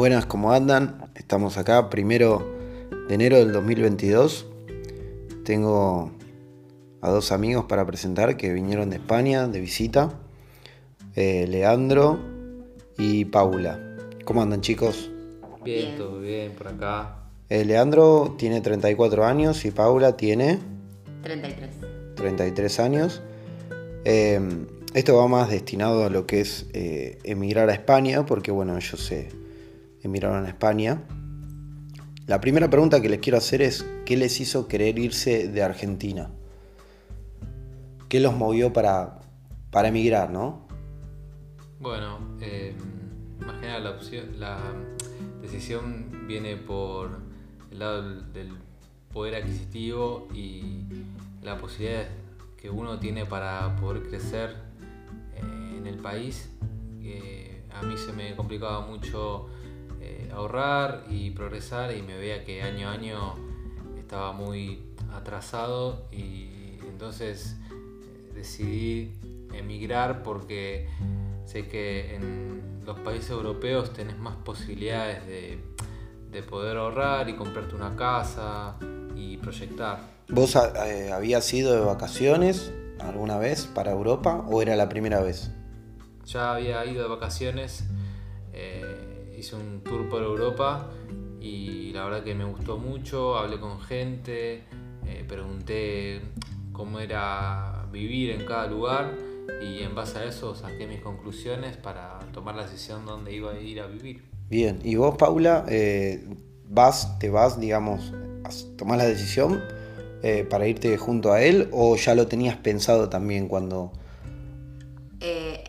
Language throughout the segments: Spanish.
Buenas, ¿cómo andan? Estamos acá, primero de enero del 2022. Tengo a dos amigos para presentar que vinieron de España de visita. Eh, Leandro y Paula. ¿Cómo andan chicos? Bien, Bien. todo bien por acá. Eh, Leandro tiene 34 años y Paula tiene 33. 33 años. Eh, esto va más destinado a lo que es eh, emigrar a España, porque bueno, ellos se emigraron a España. La primera pregunta que les quiero hacer es, ¿qué les hizo querer irse de Argentina? ¿Qué los movió para, para emigrar, no? Bueno, eh, la, opción, la decisión viene por el lado del, poder adquisitivo y la posibilidad que uno tiene para poder crecer eh, en el país. a mí se me complicaba mucho ahorrar y progresar y me veía que año a año estaba muy atrasado y entonces eh, decidí emigrar porque sé que en los países europeos tenés más posibilidades de, de poder ahorrar y comprarte una casa y proyectar. ¿Vos eh, habías ido de vacaciones alguna vez para Europa o era la primera vez? Ya había ido de vacaciones, hice un tour por Europa y la verdad que me gustó mucho, hablé con gente, eh, pregunté cómo era vivir en cada lugar y en base a eso saqué mis conclusiones para tomar la decisión dónde iba a ir a vivir. Bien, y vos Paula, eh, vas, te vas, digamos, a tomar la decisión eh, para irte junto a él o ya lo tenías pensado también cuando...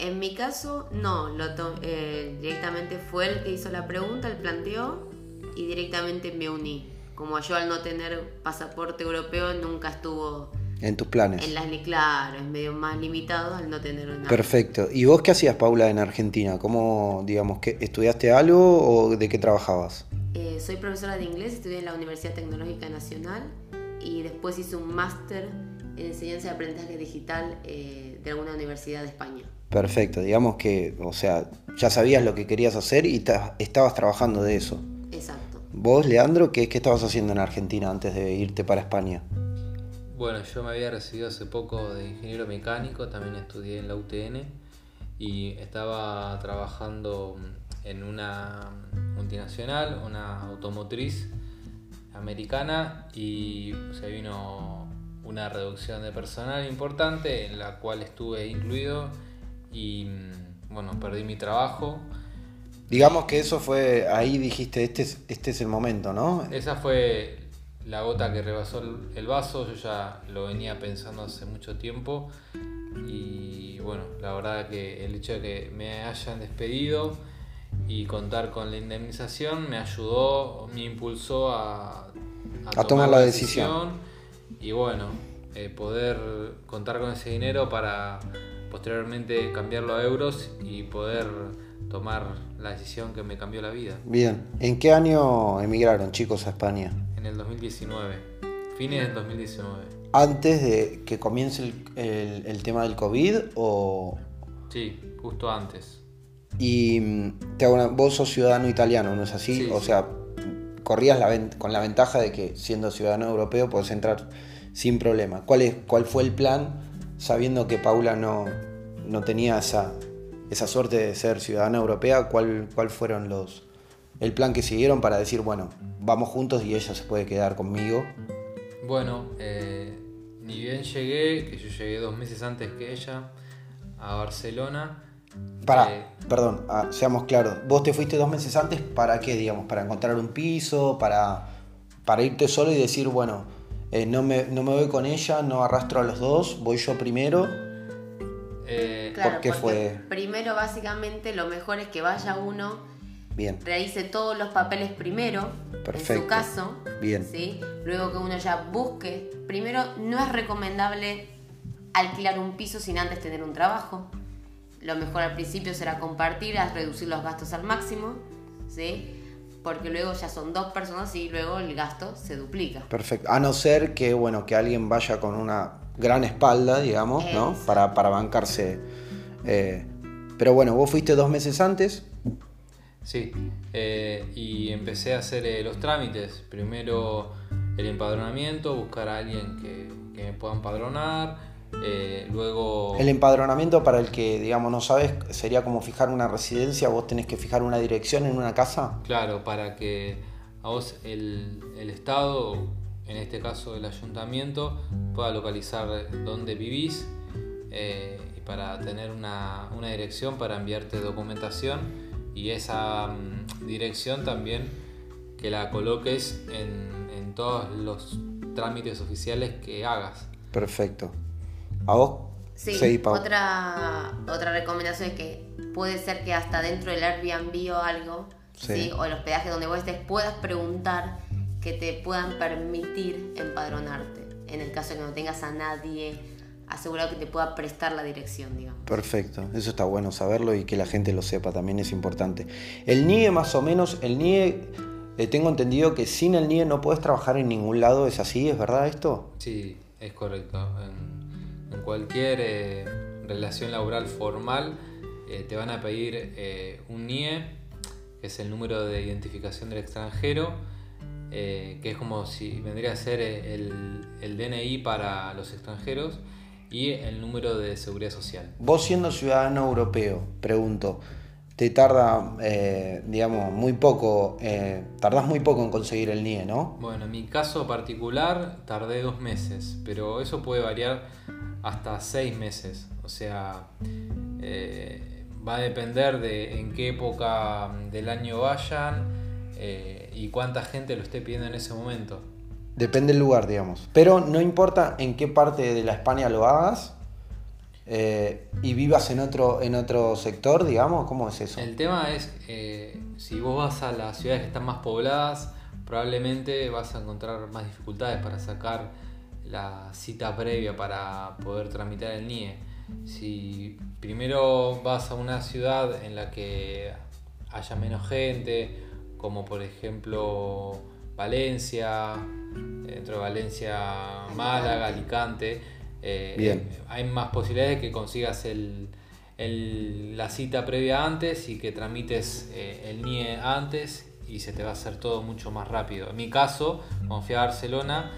En mi caso, no. Lo to- eh, directamente fue el que hizo la pregunta, el planteó y directamente me uní. Como yo al no tener pasaporte europeo nunca estuvo En tus planes. en las claro, es medio más limitado al no tener una. Perfecto. ¿Y vos qué hacías, Paula, en Argentina? ¿Cómo, digamos, que estudiaste algo o de qué trabajabas? Eh, soy profesora de inglés, estudié en la Universidad Tecnológica Nacional y después hice un máster en enseñanza y aprendizaje digital eh, de alguna universidad de España. Perfecto, digamos que, o sea, ya sabías lo que querías hacer y ta- estabas trabajando de eso. Exacto. Vos, Leandro, ¿qué, qué estabas haciendo en Argentina antes de irte para España? Bueno, yo me había recibido hace poco de ingeniero mecánico, también estudié en la UTN y estaba trabajando en una multinacional, una automotriz americana y se vino una reducción de personal importante en la cual estuve incluido y bueno, perdí mi trabajo. Digamos que eso fue, ahí dijiste, este es, este es el momento, ¿no? Esa fue la gota que rebasó el- el vaso, yo ya lo venía pensando hace mucho tiempo y bueno, la verdad que el hecho de que me hayan despedido y contar con la indemnización me ayudó, me impulsó a, A tomar la decisión. Y bueno, eh, poder contar con ese dinero para posteriormente cambiarlo a euros y poder tomar la decisión que me cambió la vida. Bien. ¿En qué año emigraron, chicos, a España? En el 2019, fines del 2019. ¿Antes de que comience el, el- el tema del COVID o...? Sí, justo antes. Y mm, te hago una- vos sos ciudadano italiano, ¿no es así? Sí, o sí. sea, corrías con la ventaja de que siendo ciudadano europeo podés entrar sin problema. ¿Cuál, es, cuál fue el plan sabiendo que Paula no, no tenía esa, esa suerte de ser ciudadana europea? ¿Cuál, ¿Cuál fueron los el plan que siguieron para decir, bueno, vamos juntos y ella se puede quedar conmigo? Bueno, eh, ni bien llegué, que yo llegué dos meses antes que ella a Barcelona. Para, eh, perdón, ah, seamos claros. ¿Vos te fuiste dos meses antes para qué, digamos? ¿Para encontrar un piso? ¿Para, para irte solo y decir, bueno, eh, no, me, no me voy con ella, no arrastro a los dos, voy yo primero? eh, Claro, ¿Por qué porque fue? Primero, básicamente, lo mejor es que vaya uno, Bien, realice todos los papeles primero, en su caso. Bien. ¿sí? Luego que uno ya busque. Primero, no es recomendable alquilar un piso sin antes tener un trabajo. Lo mejor al principio será compartir, a reducir los gastos al máximo, ¿sí? Porque luego ya son dos personas y luego el gasto se duplica. perfecto. A no ser que, bueno, que alguien vaya con una gran espalda, digamos, ¿no? Para, para bancarse. eh, pero bueno, vos fuiste dos meses antes. Sí, eh, y empecé a hacer eh, los trámites. Primero el empadronamiento, buscar a alguien que, que me pueda empadronar. Eh, luego... El empadronamiento para el que, digamos, no sabes, sería como fijar una residencia, vos tenés que fijar una dirección en una casa. Claro, para que a vos el, el Estado, en este caso el ayuntamiento, pueda localizar dónde vivís eh, y para tener una, una dirección para enviarte documentación y esa mm, dirección también que la coloques en, en todos los trámites oficiales que hagas. Perfecto. ¿A vos? Sí, Pau. otra, otra recomendación es que puede ser que hasta dentro del Airbnb o algo, Sí. ¿sí? o el hospedaje donde vos estés, puedas preguntar que te puedan permitir empadronarte. En el caso de que no tengas a nadie asegurado que te pueda prestar la dirección, digamos. Perfecto, eso está bueno saberlo y que la gente lo sepa también es importante. El NIE más o menos, el NIE, eh, tengo entendido que sin el NIE no puedes trabajar en ningún lado, ¿es así? ¿Es verdad esto? Sí, es correcto. En, en cualquier eh, relación laboral formal eh, te van a pedir eh, un NIE, que es el número de identificación del extranjero, que es como si vendría a ser el, el DNI para los extranjeros y el número de seguridad social. Vos siendo ciudadano europeo, pregunto, te tarda, digamos, muy poco, tardás muy poco en conseguir el NIE, ¿no? Bueno, en mi caso particular tardé dos meses, pero eso puede variar hasta seis meses. O sea, eh, va a depender de en qué época del año vayan eh, y cuánta gente lo esté pidiendo en ese momento. Depende del lugar, digamos. Pero no importa en qué parte de la España lo hagas eh, y vivas en otro, en otro sector, digamos, ¿cómo es eso? El tema es, si vos vas a las ciudades que están más pobladas, probablemente vas a encontrar más dificultades para sacar la cita previa para poder tramitar el NIE. Si primero vas a una ciudad en la que haya menos gente, como por ejemplo Valencia, dentro de Valencia, Málaga, Alicante, eh, Bien. hay más posibilidades de que consigas el, el- la cita previa antes y que tramites eh, el NIE antes y se te va a hacer todo mucho más rápido. En mi caso, cuando fui a Barcelona,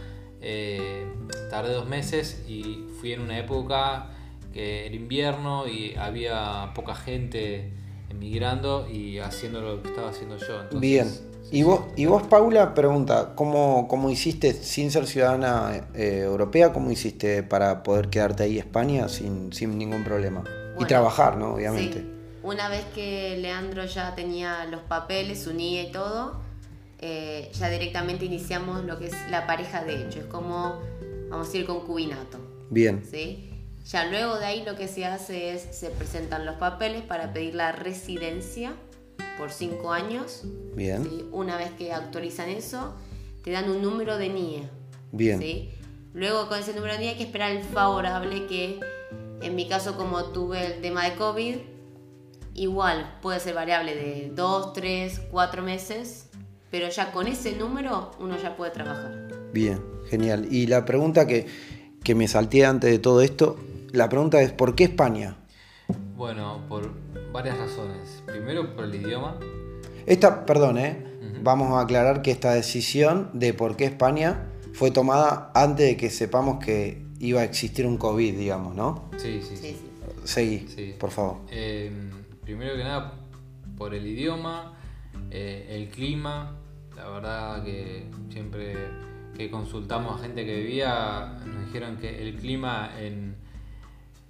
eh, tardé dos meses y fui en una época que era invierno y había poca gente emigrando y haciendo lo que estaba haciendo yo. Entonces, Bien. Y vos, y vos, Paula, pregunta, ¿cómo, cómo hiciste, sin ser ciudadana eh, europea, cómo hiciste para poder quedarte ahí en España sin, sin ningún problema? y trabajar, ¿no? Obviamente. Sí. Una vez que Leandro ya tenía los papeles, su NIE y todo, eh, ya directamente iniciamos lo que es la pareja de hecho. Es como, vamos a decir, concubinato. Bien, ¿sí? Ya luego de ahí lo que se hace es, se presentan los papeles para pedir la residencia por cinco años. bien, ¿sí? Una vez que actualizan eso, te dan un número de NIE. bien. ¿sí? Luego con ese número de NIE hay que esperar el favorable que, en mi caso como tuve el tema de COVID, igual puede ser variable de 2, 3, 4 meses, pero ya con ese número uno ya puede trabajar. Bien, genial. Y la pregunta que, que me salté antes de todo esto, la pregunta es, ¿por qué España? Bueno, por varias razones. Primero por el idioma. Esta, perdón, ¿eh? vamos a aclarar que esta decisión de por qué España fue tomada antes de que sepamos que iba a existir un COVID, digamos, ¿no? Sí, sí, sí. Sí, sí. Seguí, Sí. por favor. Eh, primero que nada, por el idioma, eh, el clima. La verdad que siempre que consultamos a gente que vivía, nos dijeron que el clima en,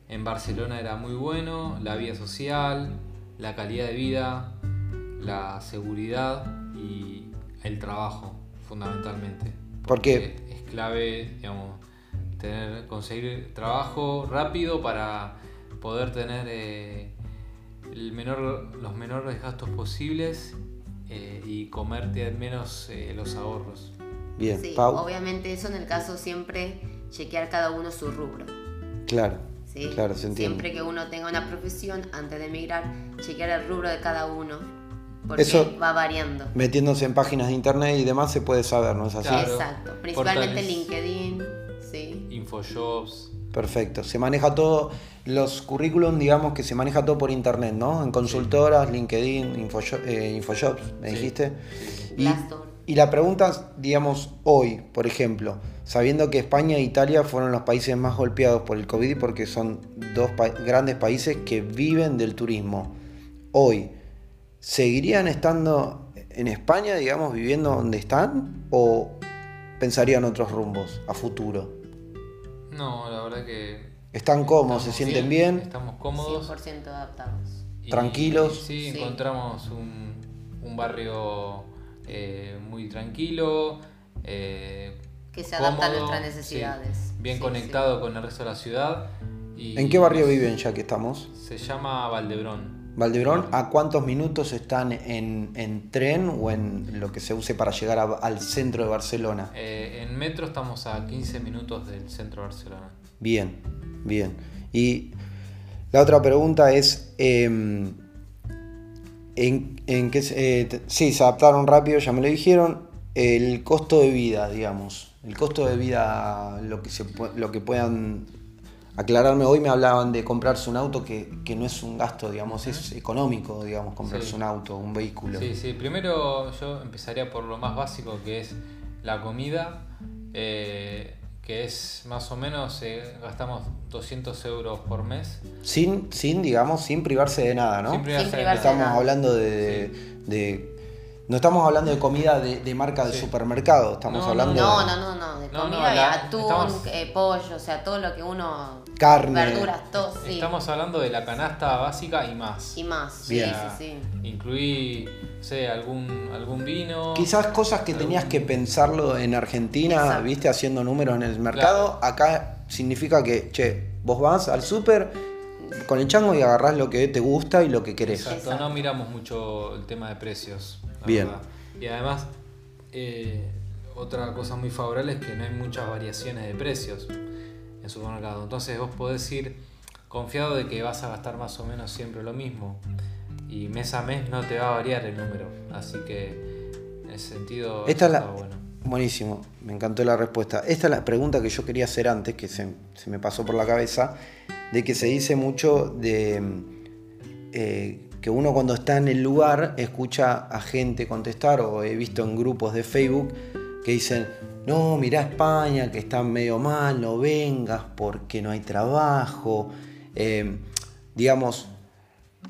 en Barcelona era muy bueno, la vida social, la calidad de vida, la seguridad y el trabajo, fundamentalmente. ¿Por qué? Porque Es clave, digamos, tener, conseguir trabajo rápido para poder tener eh, el menor, los menores gastos posibles eh, y comerte al menos eh, los ahorros. Bien, Sí, Pau. obviamente eso en el caso siempre chequear cada uno su rubro. Claro, ¿sí? claro, se entiende. Siempre que uno tenga una profesión, antes de emigrar, chequear el rubro de cada uno, porque Eso- va variando. Metiéndose en páginas de internet y demás se puede saber, ¿no es así? Claro. Exacto, principalmente Portales. LinkedIn, sí. Infojobs, Perfecto. Se maneja todo, los currículum, digamos que se maneja todo por internet, ¿no? En consultoras, LinkedIn, Infosho- eh, Infojobs, me Sí. dijiste. Sí. Y, Glassdoor. y la pregunta, digamos, hoy, por ejemplo, sabiendo que España e Italia fueron los países más golpeados por el COVID porque son dos pa- grandes países que viven del turismo, hoy, ¿seguirían estando en España, digamos, viviendo donde están? ¿O pensarían otros rumbos a futuro? No, la verdad que. ¿Están cómodos? ¿Se sienten bien? Estamos cómodos. 100% adaptados. y- tranquilos. Sí, Sí. encontramos un, un barrio eh, muy tranquilo. eh, Que se adapta a nuestras necesidades. sí, bien Sí, conectado con el resto de la ciudad. y ¿En qué barrio viven ya que estamos? Se llama Valdebrón. Valdebrón, ¿a cuántos minutos están en, en tren o en lo que se use para llegar a- al centro de Barcelona? Eh, en metro estamos a 15 minutos del centro de Barcelona. Bien, bien. Y la otra pregunta es, em, ¿en, en qué se- eh, sí, se adaptaron rápido, ya me lo dijeron, el costo de vida, digamos, el costo de vida, lo que, se, lo que puedan aclararme, hoy me hablaban de comprarse un auto que, que no es un gasto, digamos, es económico, digamos, comprarse Sí. un auto, un vehículo. Sí, sí. Primero yo empezaría por lo más básico que es la comida, eh, que es más o menos, eh, gastamos 200 euros por mes. Sin, sin, digamos, sin privarse de nada, ¿no? Sin privarse Sin de nada. Estamos hablando de, de- No estamos hablando de comida de, de marca de Sí. supermercado, estamos No, hablando No, de no, no, no. De comida, no, la- atún, estamos- eh, pollo, o sea, todo lo que uno. Carne. Verduras, todo, sí. Estamos hablando de la canasta básica y más. Y más. Bien. Sí, sí, sí. Incluí, no sé, algún, algún vino. Quizás cosas que tenías que pensarlo en Argentina, Exacto. viste, haciendo números en el mercado. Acá significa que, che, vos vas al súper con el chango y agarrás lo que te gusta y lo que querés. Exacto, Exacto. no miramos mucho el tema de precios. La Bien. verdad. Y además, eh, otra cosa muy favorable es que no hay muchas variaciones de precios en supermercado. Entonces vos podés ir confiado de que vas a gastar más o menos siempre lo mismo. Y mes a mes no te va a variar el número. Así que en ese sentido Esta es la- está bueno. Buenísimo, me encantó la respuesta. Esta es la pregunta que yo quería hacer antes, que se, se me pasó por la cabeza, de que se dice mucho de eh, que uno cuando está en el lugar escucha a gente contestar, o he visto en grupos de Facebook que dicen, no, mirá España, que está medio mal, no vengas porque no hay trabajo. Eh, digamos,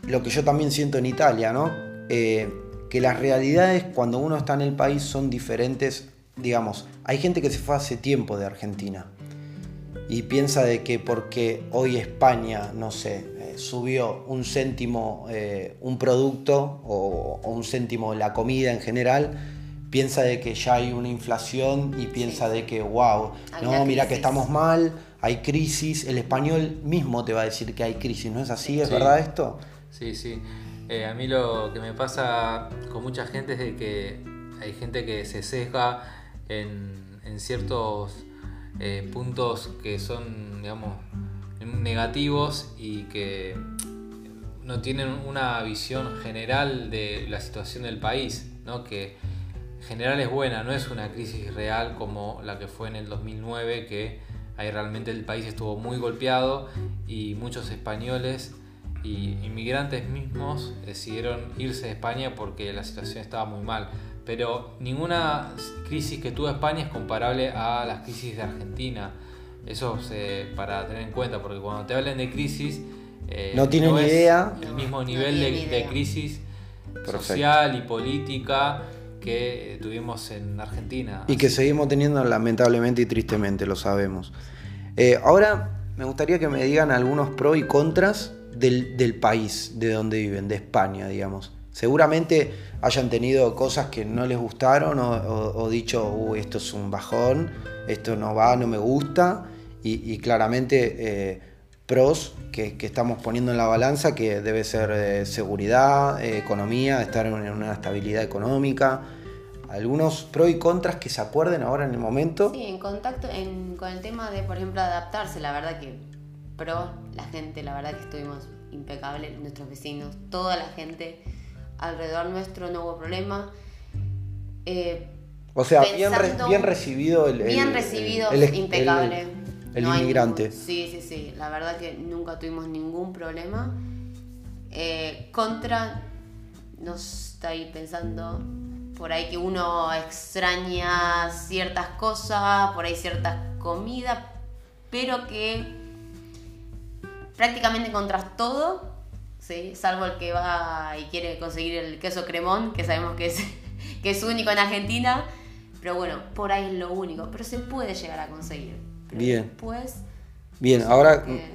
lo que yo también siento en Italia, ¿no? Eh, que las realidades cuando uno está en el país son diferentes. Digamos, hay gente que se fue hace tiempo de Argentina y piensa de que porque hoy España, no sé, eh, subió un céntimo eh, un producto o, o un céntimo la comida en general, piensa de que ya hay una inflación y piensa de que, wow, Hay no, mira que estamos mal, hay crisis, el español mismo te va a decir que hay crisis, ¿no es así? ¿Es Sí. verdad esto? Sí, sí. Eh, a mí lo que me pasa con mucha gente es de que hay gente que se sesga en, en ciertos eh, puntos que son, digamos, negativos y que no tienen una visión general de la situación del país, ¿no? Que en general es buena, no es una crisis real como la que fue en el 2009, que ahí realmente el país estuvo muy golpeado y muchos españoles y inmigrantes mismos decidieron irse de España porque la situación estaba muy mal. Pero ninguna crisis que tuvo España es comparable a las crisis de Argentina. Eso para tener en cuenta, porque cuando te hablan de crisis... eh, No tienen es idea. El mismo nivel de, de crisis Perfecto. social y política que tuvimos en Argentina. Y que seguimos teniendo lamentablemente y tristemente, lo sabemos. Eh, ahora me gustaría que me digan algunos pros y contras del, del país, de donde viven, de España, digamos. Seguramente hayan tenido cosas que no les gustaron o, o- o dicho, "Uy, esto es un bajón, esto no va, no me gusta. Y, y claramente eh, pros que, que estamos poniendo en la balanza, que debe ser eh, seguridad, eh, economía, estar en una estabilidad económica. Algunos pros y contras que se acuerden ahora en el momento. Sí, en contacto en- con el tema de, por ejemplo, adaptarse, la verdad que pro, la gente, la verdad que estuvimos impecables, nuestros vecinos, toda la gente alrededor nuestro, no hubo problema. Eh, O sea, bien, re- bien recibido el, el- bien el- el- impecable. El No inmigrante. sí, sí, sí. La verdad que nunca tuvimos ningún problema. Eh, contra, no estoy pensando por ahí que uno extraña ciertas cosas, por ahí ciertas comidas, pero que prácticamente encontrás todo, ¿sí? salvo el que va y quiere conseguir el queso cremón, que sabemos que es, que es único en Argentina. Pero bueno, por ahí es lo único. Pero se puede llegar a conseguir. Bien. Después, Bien, ahora, eh,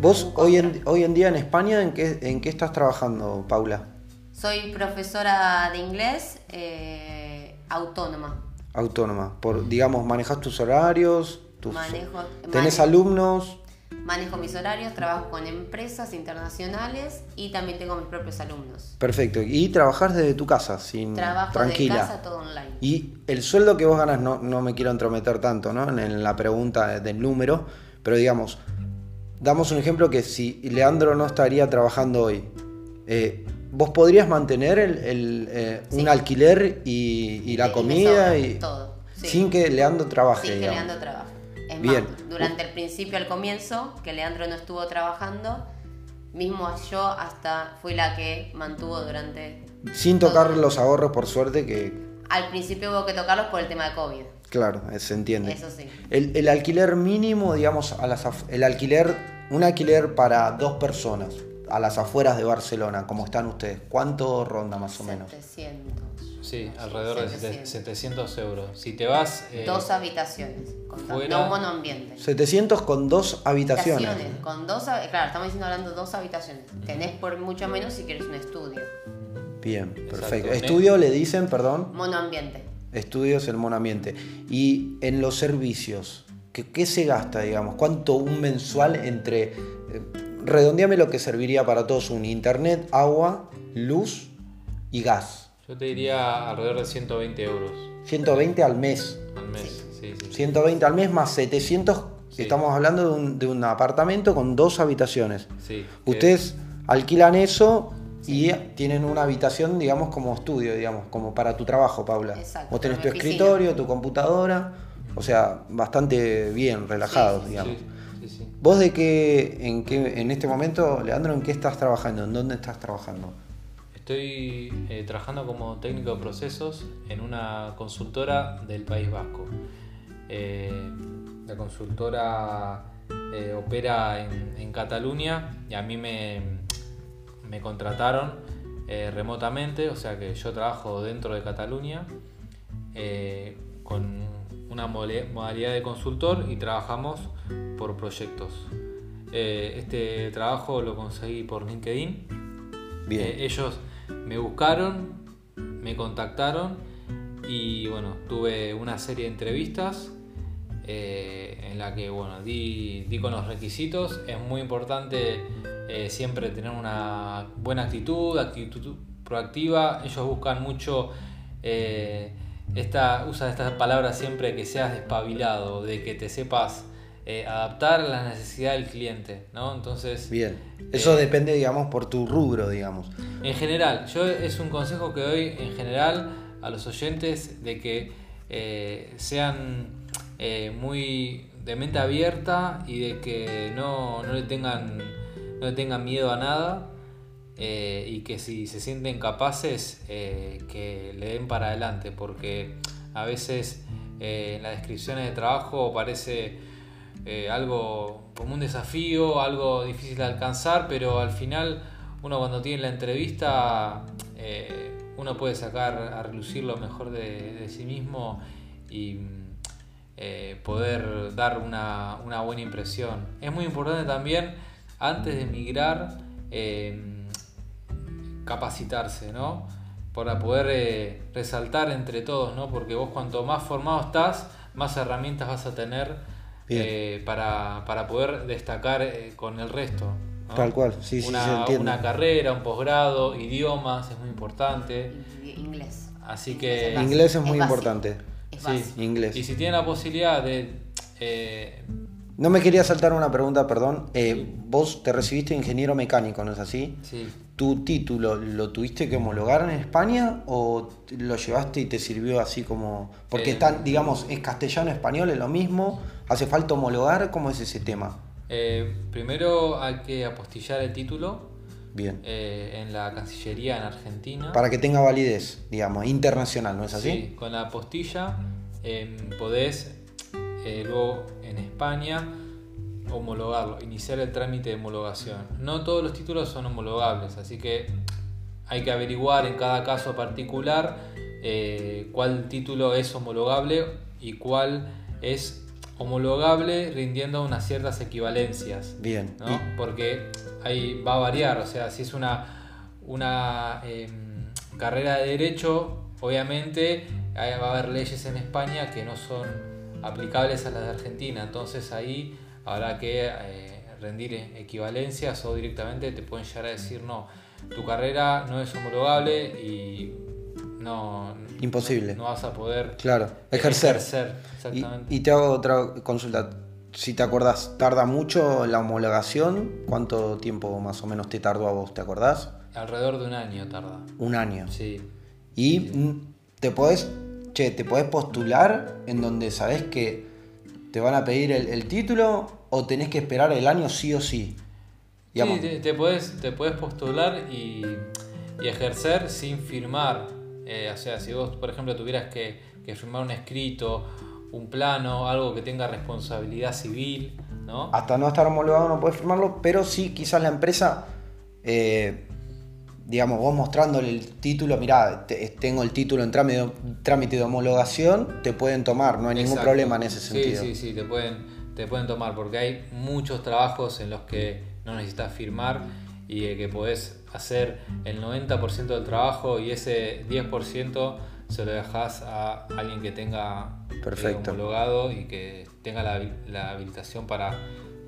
vos hoy en, hoy en día en España, ¿en qué, ¿en qué estás trabajando, Paula? soy profesora de inglés eh, autónoma. Autónoma. Por, digamos, manejas tus horarios, tus, Manejo- tenés alumnos. Manejo mis horarios, trabajo con empresas internacionales y también tengo mis propios alumnos. Perfecto. Y trabajás desde tu casa, sin Trabajo tranquila. de casa, todo online. Y el sueldo que vos ganas, no, no me quiero entrometer tanto ¿no? en, la pregunta del número, pero digamos, damos un ejemplo que si Leandro no estaría trabajando hoy, eh, ¿vos podrías mantener el, el, eh, Sí. un alquiler y, y la Y comida y, todo, sí. sin que Leandro trabaje? Sin que digamos? Leandro trabaje. Es Bien. más, durante el principio, al comienzo, que Leandro no estuvo trabajando, mismo yo hasta fui la que mantuvo durante... Sin tocar los ahorros, por suerte, que Al principio hubo que tocarlos por el tema de COVID. claro, eh, se entiende. Eso sí. El, el alquiler mínimo, digamos, a las el alquiler, un alquiler para dos personas a las afueras de Barcelona, como están ustedes, ¿cuánto ronda más o menos? 700. Sí, alrededor de 700. 700 euros. Si te vas... eh, Dos habitaciones. Con fuera- no monoambiente. 700 con dos habitaciones. Con dos, claro, estamos diciendo hablando de dos habitaciones. Tenés por mucho menos si quieres un estudio. Bien, perfecto. Exacto. Estudio le dicen, perdón, Monoambiente. estudios el monoambiente. Y en los servicios, ¿qué, qué se gasta, digamos? ¿Cuánto un mensual entre... eh, redondeame lo que serviría para todos un internet, agua, luz y gas. Yo te diría alrededor de 120 euros 120 al mes. al mes. Sí, sí. 120 al mes más 700. Sí. Estamos hablando de un, de un apartamento con dos habitaciones. Sí, que- Ustedes alquilan eso y tienen una habitación, digamos, como estudio, digamos, como para tu trabajo, Paula. Exacto, Vos tenés tu escritorio, tu computadora, o sea, bastante bien, relajados, Sí, digamos. Sí, sí, sí. ¿Vos de qué, en qué, en este momento, Leandro, en qué estás trabajando? ¿En dónde estás trabajando? Estoy eh, trabajando como técnico de procesos en una consultora del País Vasco. Eh, la consultora eh, opera en, en Cataluña y a mí me, me contrataron remotamente, o sea que yo trabajo dentro de Cataluña con una modalidad de consultor y trabajamos por proyectos. Este trabajo lo conseguí por LinkedIn. Bien. Ellos me buscaron, me contactaron y bueno, tuve una serie de entrevistas eh, en la que bueno, di, di con los requisitos. Es muy importante eh, siempre tener una buena actitud, actitud proactiva. Ellos buscan mucho, eh, esta, usan esta palabra siempre que seas despabilado, de que te sepas eh, adaptar a la necesidad del cliente, ¿no? Entonces, Bien. Eso Eh, depende, digamos, por tu rubro, digamos. en general, yo es un consejo que doy en general a los oyentes de que eh, sean eh, muy de mente abierta y de que no, no le tengan no le tengan miedo a nada y que si se sienten capaces que le den para adelante porque a veces en las descripciones de trabajo parece eh, algo como un desafío, algo difícil de alcanzar, pero al final uno cuando tiene la entrevista eh, uno puede sacar a relucir lo mejor de, sí mismo y eh, poder dar una, una buena impresión. Es muy importante también antes de emigrar capacitarse, ¿no? Para poder resaltar entre todos, ¿no? Porque vos cuanto más formado estás, más herramientas vas a tener. Eh, para, para poder destacar eh, con el resto. ¿no? Tal cual, sí, sí, una, se entiende. Una carrera, un posgrado, idiomas, es muy importante. In- Inglés. Así Inglés que- es. Inglés es muy importante. Es Sí. Inglés. Y si tienen la posibilidad de... eh, No me quería saltar una pregunta, perdón. Eh, Vos te recibiste ingeniero mecánico, ¿no es así? sí, ¿Tu título lo tuviste que homologar en España o lo llevaste y te sirvió así como... Porque Eh, están, digamos, es castellano-español, es lo mismo, ¿Hace falta homologar? ¿Cómo es ese tema? Eh, primero hay que apostillar el título Bien. eh, en la Cancillería en Argentina. Para que tenga validez, digamos, internacional, ¿no es así? Sí, con la apostilla em, podés eh, luego en España homologarlo, iniciar el trámite de homologación. No todos los títulos son homologables, así que hay que averiguar en cada caso particular eh, cuál título es homologable y cuál es homologable rindiendo unas ciertas equivalencias. Bien. ¿no? Y- Porque ahí va a variar, o sea, si es una, una em, carrera de derecho, obviamente va a haber leyes en España que no son aplicables a las de Argentina, entonces ahí habrá que eh, rendir equivalencias o directamente te pueden llegar a decir no, tu carrera no es homologable y no, Imposible. no vas a poder Claro, eh, ejercer. exactamente. y te hago otra consulta. Si te acordás, ¿tarda mucho la homologación? ¿Cuánto tiempo más o menos te tardó a vos? ¿Te acordás? Alrededor de un año tarda. Un año. Sí. Y mm, te podés, che, te podés postular en donde sabés que te van a pedir el, el título o tenés que esperar el año sí o sí. Digamos, Sí, te, te puedes, te postular y, y ejercer sin firmar. Eh, o sea, si vos, por ejemplo, tuvieras que, que firmar un escrito, un plano, algo que tenga responsabilidad civil, ¿no? Hasta no estar homologado no puedes firmarlo, pero sí quizás la empresa, eh, digamos, vos mostrándole el título, mirá, te- tengo el título en trámite, trámite de homologación, te pueden tomar, no hay ningún problema en ese Sí, sentido. Sí, sí, te pueden, te pueden tomar porque hay muchos trabajos en los que no necesitas firmar y eh, que podés hacer el 90% del trabajo y ese 10% se lo dejas a alguien que tenga eh, Perfecto. homologado y que tenga la, la habilitación para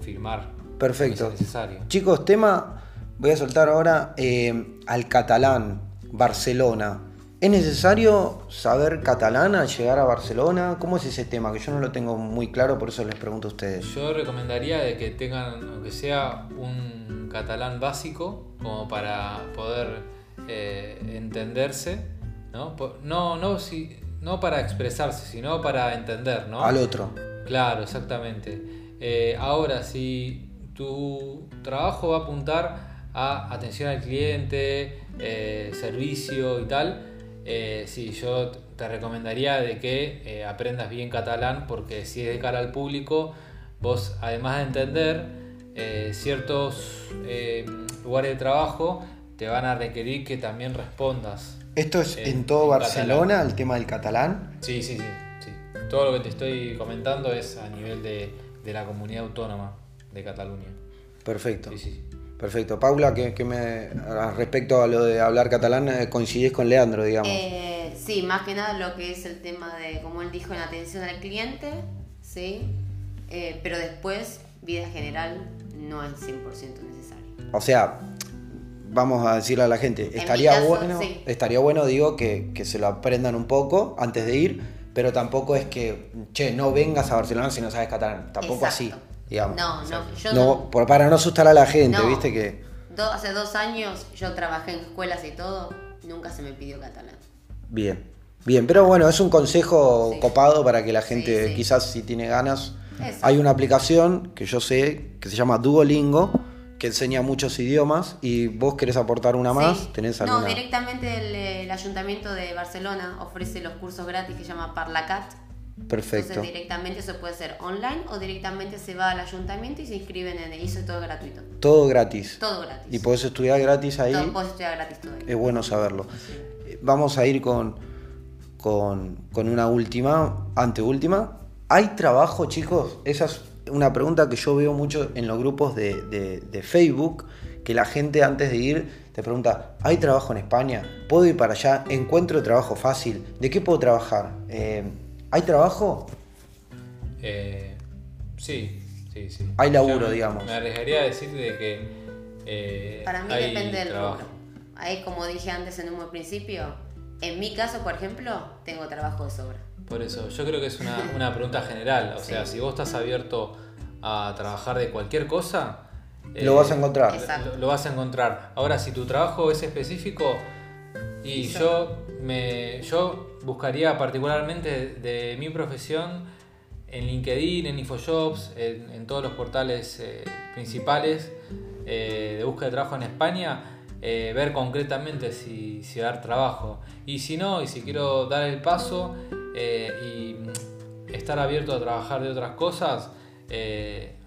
firmar. Perfecto. Si es necesario. Chicos, tema, voy a soltar ahora eh, al catalán, Barcelona. ¿Es necesario saber catalán al llegar a Barcelona? ¿Cómo es ese tema? Que yo no lo tengo muy claro, por eso les pregunto a ustedes. Yo recomendaría de que tengan, aunque sea un catalán básico, como para poder eh, entenderse, ¿no? No, no, si, no para expresarse, sino para entender, ¿no? Al otro. Claro, exactamente. Eh, ahora, si tu trabajo va a apuntar a atención al cliente, eh, servicio y tal, eh, sí, yo te recomendaría de que eh, aprendas bien catalán porque si es de cara al público, vos además de entender eh, ciertos eh, lugares de trabajo, te van a requerir que también respondas. ¿Esto es En- en todo en Barcelona, el tema del catalán? Sí, sí, sí, sí. Todo lo que te estoy comentando es a nivel de, de la comunidad autónoma de Cataluña. Perfecto. Sí, sí. Perfecto. Paula, que, que me, respecto a lo de hablar catalán, eh, coincidís con Leandro, digamos. Eh, sí, más que nada lo que es el tema de, como él dijo, en atención al cliente, ¿sí? Eh, pero después, vida general, no es 100% necesario. O sea, vamos a decirle a la gente, estaría caso, bueno, sí. estaría bueno, digo, que, que se lo aprendan un poco antes de ir, pero tampoco es que, che, no vengas a Barcelona si no sabes catalán. Tampoco así, digamos. No, no, yo No, para no asustar a la gente, No. viste que. Do- hace dos años yo trabajé en escuelas y todo, nunca se me pidió catalán. Bien, bien, pero bueno, es un consejo Sí. copado para que la gente, sí. quizás si tiene ganas. Eso. Hay una aplicación que yo sé que se llama Duolingo, que enseña muchos idiomas y vos querés aportar una más, Sí. tenés No, alguna. directamente el, el Ayuntamiento de Barcelona ofrece los cursos gratis que se llama Parlacat. Perfecto. Entonces directamente eso puede ser online o directamente se va al ayuntamiento y se inscriben en el es todo gratuito. Todo gratis. Todo gratis. Y podés estudiar gratis ahí. Todo, podés estudiar gratis todo ahí. Es bueno saberlo. Eh, Vamos a ir con, con, con una última, anteúltima. ¿Hay trabajo, chicos? Esa es una pregunta que yo veo mucho en los grupos de, de- de Facebook, que la gente antes de ir te pregunta, ¿hay trabajo en España? ¿Puedo ir para allá? ¿Encuentro trabajo fácil? ¿De qué puedo trabajar? Eh, ¿Hay trabajo? Eh, sí, sí, sí. Hay laburo, me- digamos. Me arriesgaría a decir de que. eh, Para mí hay depende del trabajo. rubro. Ahí como dije antes en un principio, en mi caso, por ejemplo, tengo trabajo de sobra. Por eso, yo creo que es una, una pregunta general. O sea, si vos estás abierto a trabajar de cualquier cosa. eh, Lo vas a encontrar. Exacto. Lo, lo vas a encontrar. Ahora, si tu trabajo es específico, y yo me yo buscaría particularmente de mi profesión en LinkedIn, en InfoJobs, en, en todos los portales eh, principales eh, de búsqueda de trabajo en España, eh, ver concretamente si, si va a dar trabajo. Y si no, y si quiero dar el paso y mm, estar abierto a trabajar de otras cosas,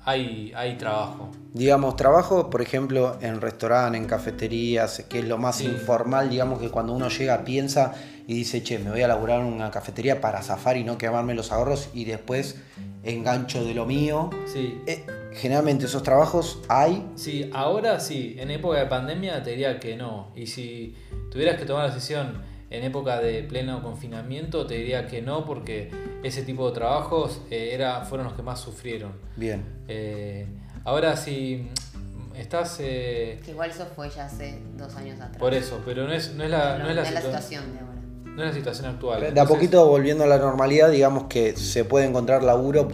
hay, hay trabajo. Digamos, trabajo, por ejemplo, en restaurantes, en cafeterías, que es lo más Sí. informal, digamos, que cuando uno llega piensa y dice, che, me voy a laburar en una cafetería para zafar y no quemarme los ahorros y después engancho de lo mío. Sí, Eh, generalmente esos trabajos hay. Sí, ahora sí, en época de pandemia te diría que no. Y si tuvieras que tomar la decisión en época de pleno confinamiento, te diría que no, porque ese tipo de trabajos eh, era, fueron los que más sufrieron. Bien. Eh, ahora si estás... eh, Que igual eso fue ya hace dos años atrás. por eso, pero no es, no es la, no es la, situa- situación de ahora. no es la situación actual. De a poquito volviendo a la normalidad, digamos que se puede encontrar laburo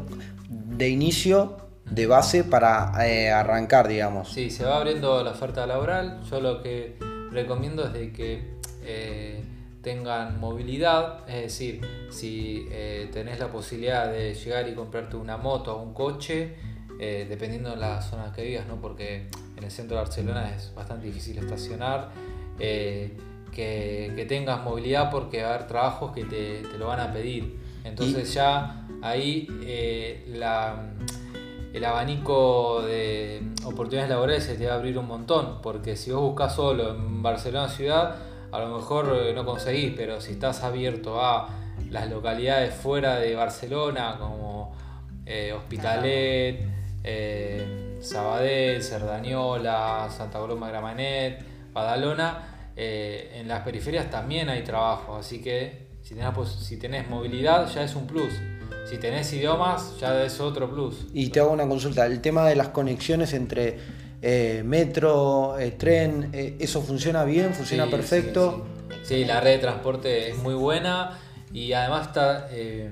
de inicio, de base, para eh, arrancar, digamos. Sí, se va abriendo la oferta laboral. Yo lo que recomiendo es de que eh, tengan movilidad, es decir, si eh, tenés la posibilidad de llegar y comprarte una moto o un coche, dependiendo de la zona que vivas, ¿no? porque en el centro de Barcelona es bastante difícil estacionar, que, que tengas movilidad porque va a haber trabajos que te, te lo van a pedir. Entonces ya ahí la el abanico de oportunidades laborales se te va a abrir un montón, porque si vos buscas solo en Barcelona ciudad, a lo mejor eh, no conseguís, pero si estás abierto a las localidades fuera de Barcelona, como eh, Hospitalet, eh, Sabadell, Cerdañola, Santa Coloma Gramanet, Badalona, eh, en las periferias también hay trabajo, así que si tenés, si tenés movilidad ya es un plus. Si tenés idiomas, ya es otro plus. Y te hago una consulta. El tema de las conexiones entre eh, metro, eh, tren, eh, ¿eso funciona bien? ¿Funciona Sí, perfecto? Sí, sí. Sí, la red de transporte es muy buena y además está eh,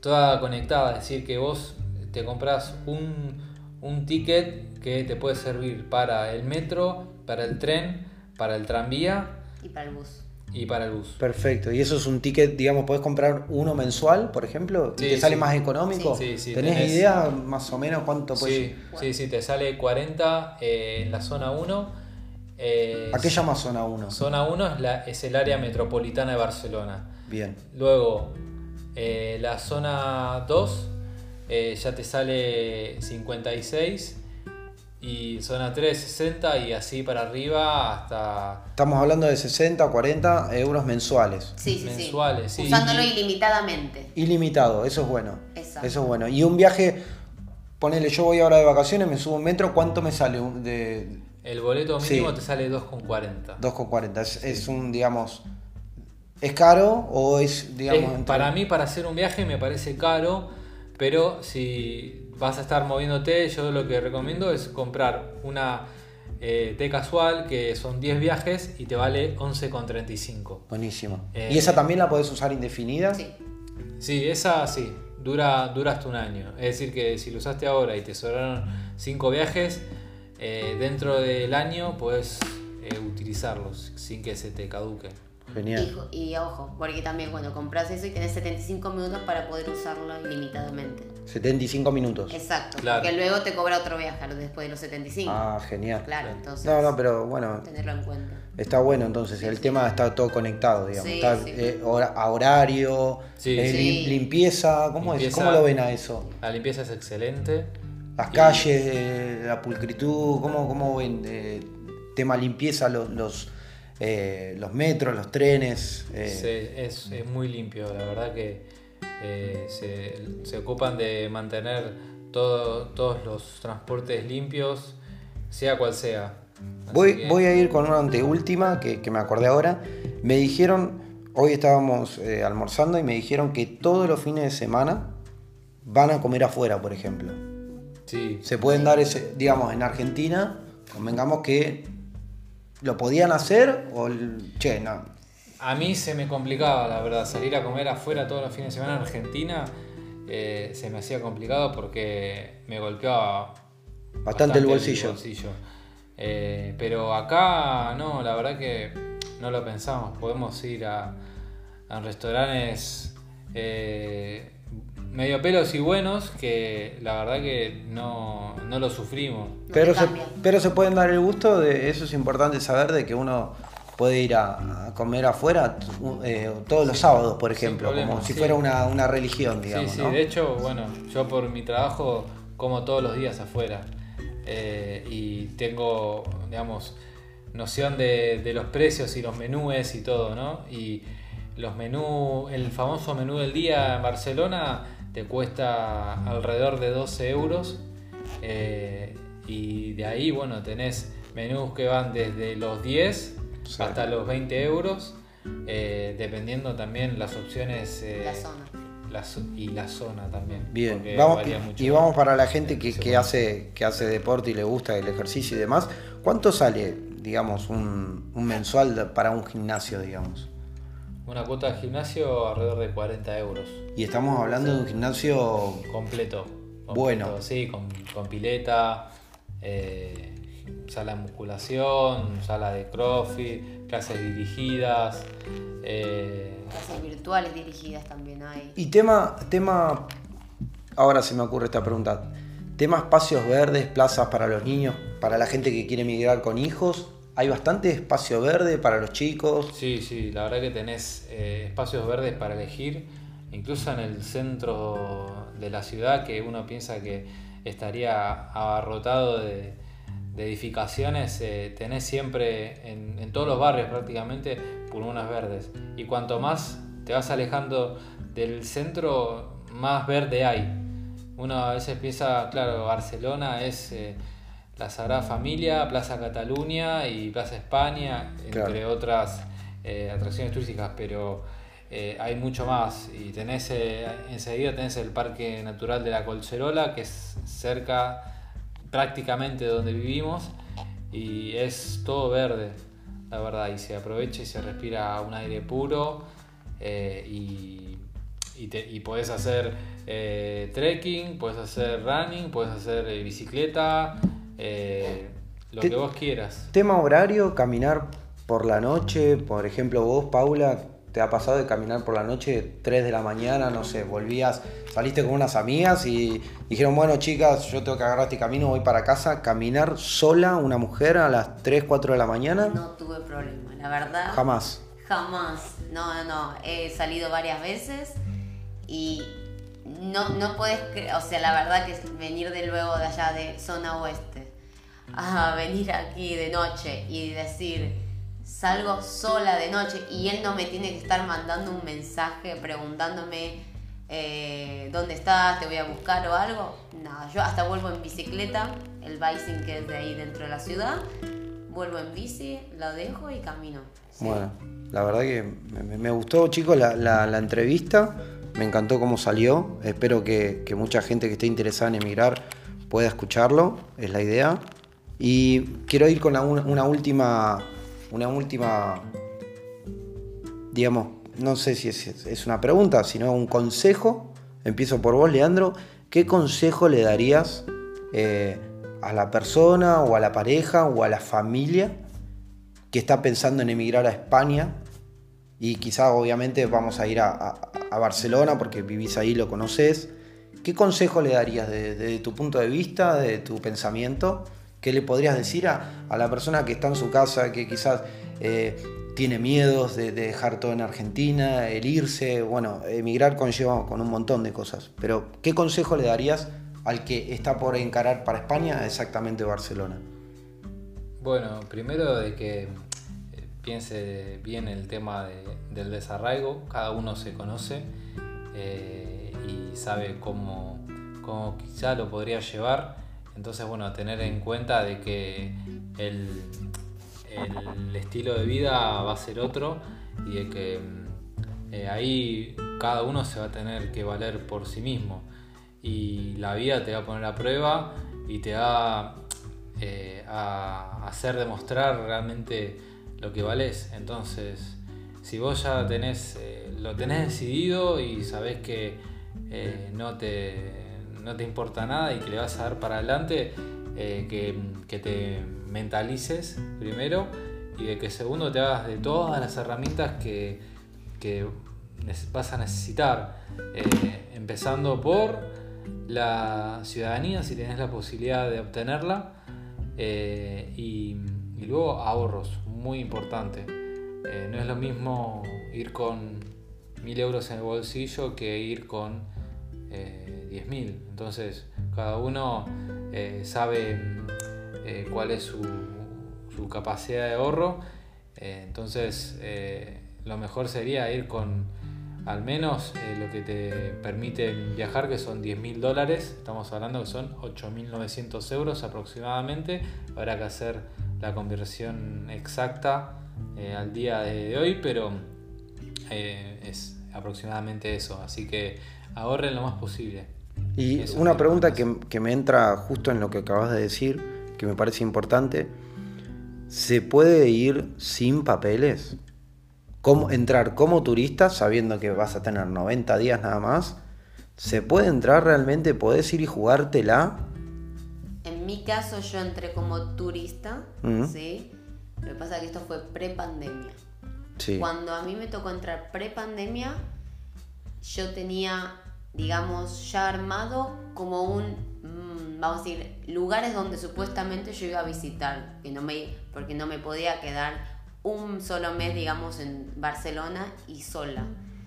toda conectada. Es decir, que vos te compras un, un ticket que te puede servir para el metro, para el tren, para el tranvía Y para el bus. Y para el bus. Perfecto. ¿Y eso es un ticket, digamos, podés comprar uno mensual, por ejemplo? ¿Y Sí, te sale sí. más económico? Sí, sí, ¿Tenés tenés- idea más o menos cuánto puede Sí, sí, sí, te sale 40 eh, en la zona 1. eh, ¿A qué llama zona 1? Zona 1 es, la- es el área metropolitana de Barcelona. Bien. Luego, eh, la zona 2 eh, ya te sale 56 y zona 3 60 y así para arriba hasta Estamos hablando de 60 o 40 euros mensuales. Sí, sí, Mensuales, sí. sí. Usándolo Y- ilimitadamente. Ilimitado, eso es bueno. Exacto. Eso es bueno. Y un viaje, ponele, yo voy ahora de vacaciones, me subo un metro, ¿cuánto me sale un- de el boleto Sí. mínimo te sale 2,40. 2,40? Es, es un, digamos, ¿es caro o es, digamos, Es- entre- para mí, para hacer un viaje me parece caro, pero si vas a estar moviéndote, yo lo que recomiendo es comprar una eh, T casual que son 10 viajes y te vale 11,35. Buenísimo. Eh, ¿Y esa también la podés usar indefinida? Sí. Sí, esa sí, dura, dura hasta un año. Es decir, que si lo usaste ahora y te sobraron 5 viajes, eh, dentro del año puedes eh, utilizarlos sin que se te caduque. Genial. Y, y ojo, porque también cuando compras eso y tenés 75 minutos para poder usarlo ilimitadamente. 75 minutos. Exacto. Claro. Porque luego te cobra otro lo- después de los 75. Ah, genial. Claro, entonces. No, no, pero bueno, Tenerlo en cuenta. está bueno entonces. El tema está todo conectado, digamos. Sí, está sí. eh, a horario, Sí, eh, limpieza, ¿cómo es? ¿Cómo lo ven a eso? La limpieza es excelente. Las Y- calles, eh, la pulcritud, ¿cómo, cómo ven? eh, tema limpieza, los, los, eh, los metros, los trenes. eh, Se- es, es muy limpio, la verdad que eh, se, se ocupan de mantener todo- todos los transportes limpios, sea cual sea. Voy, que- voy a ir con una anteúltima que, que me acordé ahora. Me dijeron, hoy estábamos almorzando y me dijeron que todos los fines de semana van a comer afuera, por ejemplo. Sí, Se pueden dar ese, digamos, en Argentina, convengamos que lo podían hacer o, el- che, no. A mí se me complicaba, la verdad, salir a comer afuera todos los fines de semana en Argentina eh, se me hacía complicado porque me golpeaba Bastante el bolsillo. Eh, pero acá no, la verdad que no lo pensamos. Podemos ir a, a restaurantes eh, medio pelos y buenos que la verdad que no, no lo sufrimos. No Pero se, pero se pueden dar el gusto, de eso es importante saber, de que uno puede ir a, a comer afuera eh, todos los sábados, por ejemplo, problema, como si sí. fuera una, una religión, digamos. sí, sí, ¿no? de hecho, bueno, yo por mi trabajo como todos los días afuera eh, y tengo, digamos, noción de, de los precios y los menúes y todo, ¿no? Y los menús, el famoso menú del día en Barcelona te cuesta alrededor de 12 euros eh, y de ahí, bueno, tenés menús que van desde los 10 Sí. hasta los 20 euros, eh, dependiendo también las opciones. eh, La zona. la zo- y la zona también. Bien, vamos, y vamos para la gente que, que hace, que hace deporte y le gusta el ejercicio y demás. ¿Cuánto sale, digamos, un, un mensual para un gimnasio, digamos? Una cuota de gimnasio alrededor de 40 euros. Y estamos hablando de un gimnasio Completo. completo, Bueno. Sí, con, con pileta, eh, sala de musculación, sala de crossfit, clases dirigidas. eh, Clases virtuales dirigidas también hay. Y tema, tema, ahora se me ocurre esta pregunta. Tema espacios verdes, plazas para los niños, para la gente que quiere migrar con hijos. ¿Hay bastante espacio verde para los chicos? Sí, sí, la verdad que tenés eh, espacios verdes para elegir, incluso en el centro de la ciudad que uno piensa que estaría abarrotado de, edificaciones, eh, tenés siempre en, en todos los barrios prácticamente pulmones verdes. Y cuanto más te vas alejando del centro, más verde hay. Uno a veces piensa, claro, Barcelona es... eh, la Sagrada Familia, Plaza Cataluña y Plaza España, Claro. entre otras eh, atracciones turísticas, pero eh, hay mucho más. Y tenés eh, enseguida tenés el Parque Natural de la Colcherola, que es cerca prácticamente de donde vivimos, y es todo verde, la verdad, y se aprovecha y se respira un aire puro. eh, y, y, te- y podés hacer trekking, puedes hacer running, puedes hacer bicicleta, eh, lo Te- que vos quieras. Tema horario, caminar por la noche, por ejemplo, vos, Paula, ¿te ha pasado de caminar por la noche 3 de la mañana? No sé, volvías, saliste con unas amigas y dijeron, bueno, chicas, yo tengo que agarrar este camino, voy para casa. Caminar sola, una mujer, a las 3, 4 de la mañana, No tuve problema, la verdad. jamás. Jamás. No, no, no. He salido varias veces y no, no puedes creer, o sea, la verdad que es venir de luego de allá de zona oeste a venir aquí de noche y decir salgo sola de noche y él no me tiene que estar mandando un mensaje preguntándome eh, dónde estás, te voy a buscar o algo. Nada, yo hasta vuelvo en bicicleta, el biking que es de ahí dentro de la ciudad, vuelvo en bici, lo dejo y camino. Bueno, la verdad que me, gustó, chicos, la, la- la entrevista. Me encantó cómo salió. Espero que, que mucha gente que esté interesada en emigrar pueda escucharlo. Es la idea. Y quiero ir con una última. Una última. Digamos, no sé si es, una pregunta, sino un consejo. Empiezo por vos, Leandro. ¿Qué consejo le darías eh, a la persona o a la pareja o a la familia que está pensando en emigrar a España y quizá obviamente vamos a ir a, Barcelona porque vivís ahí, lo conoces. ¿Qué consejo le darías desde de tu punto de vista, de tu pensamiento? ¿Qué le podrías decir a, la persona que está en su casa, que quizás eh, tiene miedos de, de dejar todo en Argentina, el irse? Bueno, emigrar conlleva con un montón de cosas, pero ¿qué consejo le darías al que está por encarar para España exactamente Barcelona? Bueno, primero de que eh, piense bien el tema de- del desarraigo, cada uno se conoce eh, y sabe cómo, cómo quizá lo podría llevar, entonces bueno, tener en cuenta de que el, el estilo de vida va a ser otro y de que eh, ahí cada uno se va a tener que valer por sí mismo y la vida te va a poner a prueba y te va eh, a hacer demostrar realmente lo que vales. Entonces, si vos ya tenés, eh, lo tenés decidido y sabés que no, te, no te importa nada y que le vas a dar para adelante, eh, que, que te mentalices primero y de que segundo te hagas de todas las herramientas que, que vas a necesitar. Eh, empezando por la ciudadanía, si tenés la posibilidad de obtenerla, eh, y, luego ahorros, muy importante. No es lo mismo ir con mil euros en el bolsillo que ir con eh, 10.000. Entonces, cada uno eh, sabe cuál es su, su, capacidad de ahorro. entonces, lo mejor sería ir con al menos eh, lo que te permite viajar, que son 10 mil dólares, estamos hablando que son 8.900 euros aproximadamente, habrá que hacer la conversión exacta eh, al día de hoy, pero eh, es aproximadamente eso, así que ahorren lo más posible. Y una pregunta que, que me entra justo en lo que acabas de decir, que me parece importante, ¿se puede ir sin papeles? cómo entrar como turista sabiendo que vas a tener 90 días nada más. ¿Se puede entrar realmente? ¿Podés ir y jugártela? En mi caso yo entré como turista, ¿sí? Lo que pasa es que esto fue pre-pandemia. Sí. Cuando a mí me tocó entrar pre-pandemia, yo tenía, digamos, ya armado como un, mm, vamos a decir, lugares donde supuestamente yo iba a visitar, que no me, porque no me podía quedar un solo mes, digamos, en Barcelona y sola.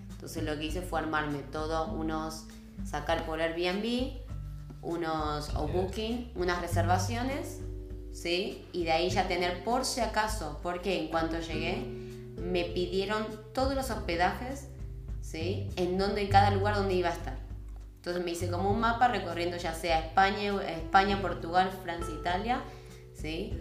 Entonces lo que hice fue armarme todos unos, sacar por Airbnb, unos o Booking, unas reservaciones, ¿sí? Y de ahí ya tener por si acaso, porque en cuanto llegué me pidieron todos los hospedajes, ¿sí? En donde, en cada lugar donde iba a estar. Entonces me hice como un mapa recorriendo ya sea España, España, Portugal, Francia, Italia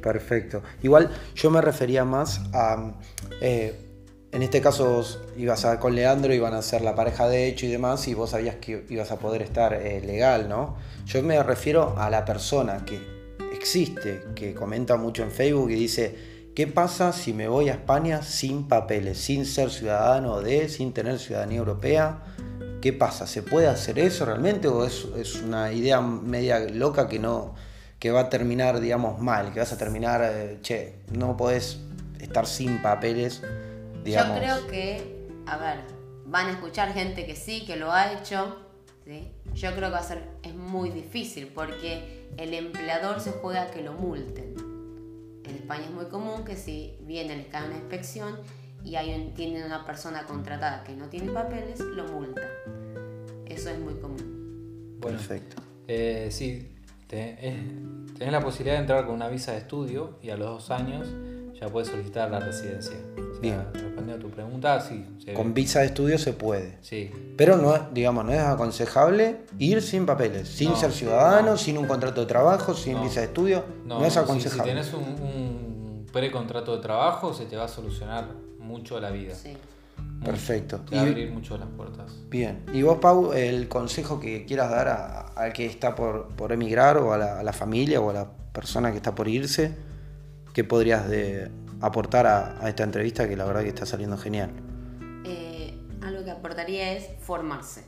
Perfecto. Igual yo me refería más a... Eh, en este caso ibas a con Leandro, iban a ser la pareja de hecho y demás, y vos sabías que ibas a poder estar eh, legal, ¿no? Yo me refiero a la persona que existe, que comenta mucho en Facebook y dice, ¿qué pasa si me voy a España sin papeles, sin ser ciudadano de, sin tener ciudadanía europea? ¿Qué pasa? ¿Se puede hacer eso realmente o es, una idea media loca que no, que va a terminar, digamos, mal, que vas a terminar, eh, che, no podés estar sin papeles. Yo creo que, a ver, van a escuchar gente que sí, que lo ha hecho, ¿sí? Yo creo que va a ser, es muy difícil porque el empleador se juega que lo multen. En España es muy común que si viene, les cae una inspección y hay un, tienen una persona contratada que no tiene papeles, lo multa. Eso es muy común. Perfecto. Eh, sí, tenés la posibilidad de entrar con una visa de estudio y a los dos años ya puedes solicitar la residencia. Bien. Respondiendo a tu pregunta, sí. Con visa de estudio se puede. Sí. Pero no, digamos, no es aconsejable ir sin papeles, sin ser ciudadano, sin un contrato de trabajo, sin visa de estudio. No, es aconsejable. Si, si tenés un, un precontrato de trabajo, se te va a solucionar mucho la vida. Sí. Perfecto. y abrir mucho las puertas. Bien. Y vos, Pau, el consejo que quieras dar al que está por, emigrar o a la, familia o a la persona que está por irse, ¿qué podrías de aportar a, esta entrevista que la verdad que está saliendo genial? Eh, algo que aportaría es formarse,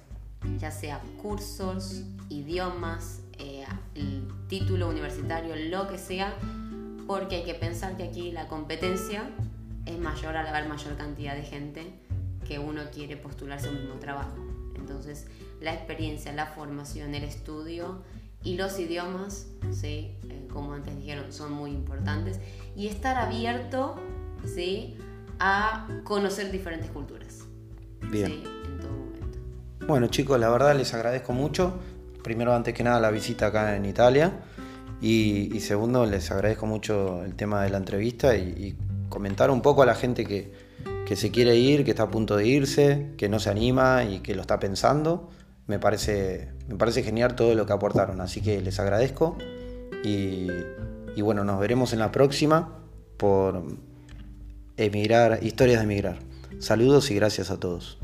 ya sea cursos, idiomas, eh, el título universitario, lo que sea, porque hay que pensar que aquí la competencia es mayor al haber mayor cantidad de gente que uno quiere postularse a un mismo trabajo. Entonces, la experiencia, la formación, el estudio y los idiomas, ¿sí? Eh, como antes dijeron, son muy importantes. Y estar abierto ¿sí? a conocer diferentes culturas. Bien. En todo momento. Bueno chicos, la verdad les agradezco mucho. Primero, antes que nada, la visita acá en Italia. Y, segundo, les agradezco mucho el tema de la entrevista y comentar un poco a la gente que, que se quiere ir, que está a punto de irse, que no se anima y que lo está pensando. Me parece, me parece genial todo lo que aportaron, así que les agradezco y, bueno, nos veremos en la próxima por emigrar, historias de emigrar. Saludos y gracias a todos.